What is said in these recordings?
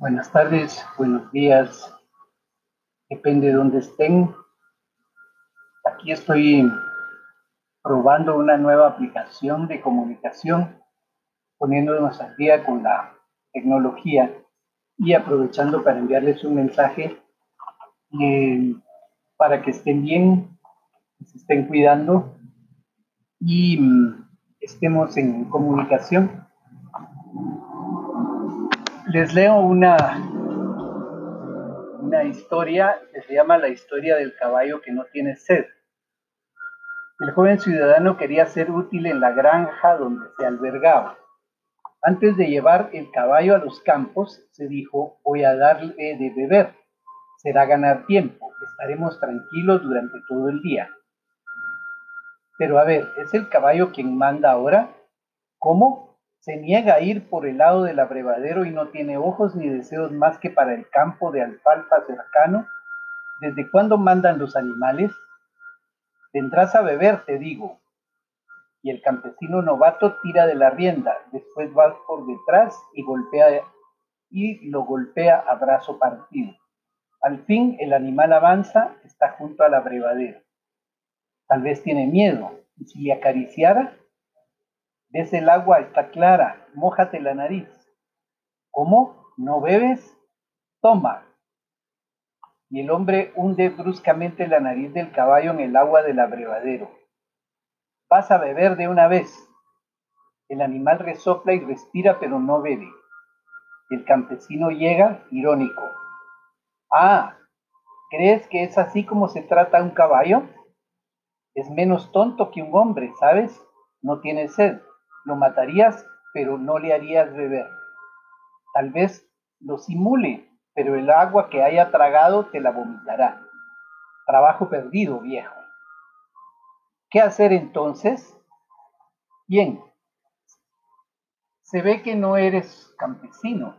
Buenas tardes, buenos días, depende de dónde estén. Aquí estoy probando una nueva aplicación de comunicación, poniéndonos al día con la tecnología y aprovechando para enviarles un mensaje eh, para que estén bien, se estén cuidando y mm, estemos en comunicación. Les leo una, una historia que se llama La historia del caballo que no tiene sed. El joven ciudadano quería ser útil en la granja donde se albergaba. Antes de llevar el caballo a los campos, se dijo, voy a darle de beber. Será ganar tiempo, estaremos tranquilos durante todo el día. Pero a ver, ¿es el caballo quien manda ahora? ¿Cómo? Se niega a ir por el lado del abrevadero y no tiene ojos ni deseos más que para el campo de alfalfa cercano. ¿Desde cuándo mandan los animales? Vendrás a beber, te digo. Y el campesino novato tira de la rienda, después va por detrás y golpea y lo golpea a brazo partido. Al fin el animal avanza, está junto al abrevadero. Tal vez tiene miedo, y si le acariciara, ves el agua está clara, mójate la nariz. ¿Cómo? ¿No bebes? Toma, y el hombre hunde bruscamente la nariz del caballo en el agua del abrevadero. Vas a beber de una vez. El animal resopla y respira, pero no bebe. El campesino llega, irónico. Ah, ¿crees que es así como se trata un caballo? Es menos tonto que un hombre, ¿sabes? No tiene sed. Lo matarías, pero no le harías beber. Tal vez lo simule, pero el agua que haya tragado te la vomitará. Trabajo perdido, viejo. ¿Qué hacer entonces? Bien, se ve que no eres campesino.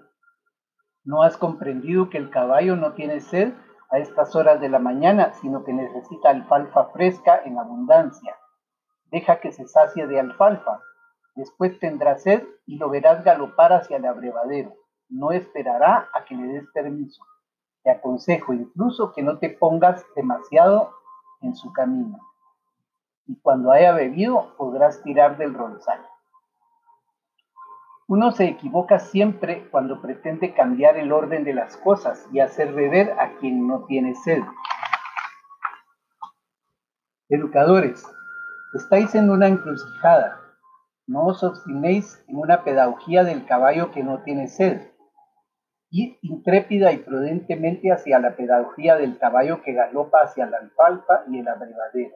No has comprendido que el caballo no tiene sed a estas horas de la mañana, sino que necesita alfalfa fresca en abundancia. Deja que se sacie de alfalfa. Después tendrá sed y lo verás galopar hacia el abrevadero no esperará a que le des permiso. Te aconsejo incluso que no te pongas demasiado en su camino. Y cuando haya bebido podrás tirar del ronzal. Uno se equivoca siempre cuando pretende cambiar el orden de las cosas y hacer beber a quien no tiene sed. Educadores, estáis en una encrucijada. No os obstinéis en una pedagogía del caballo que no tiene sed y intrépida y prudentemente hacia la pedagogía del caballo que galopa hacia la alfalfa y el abrevadero.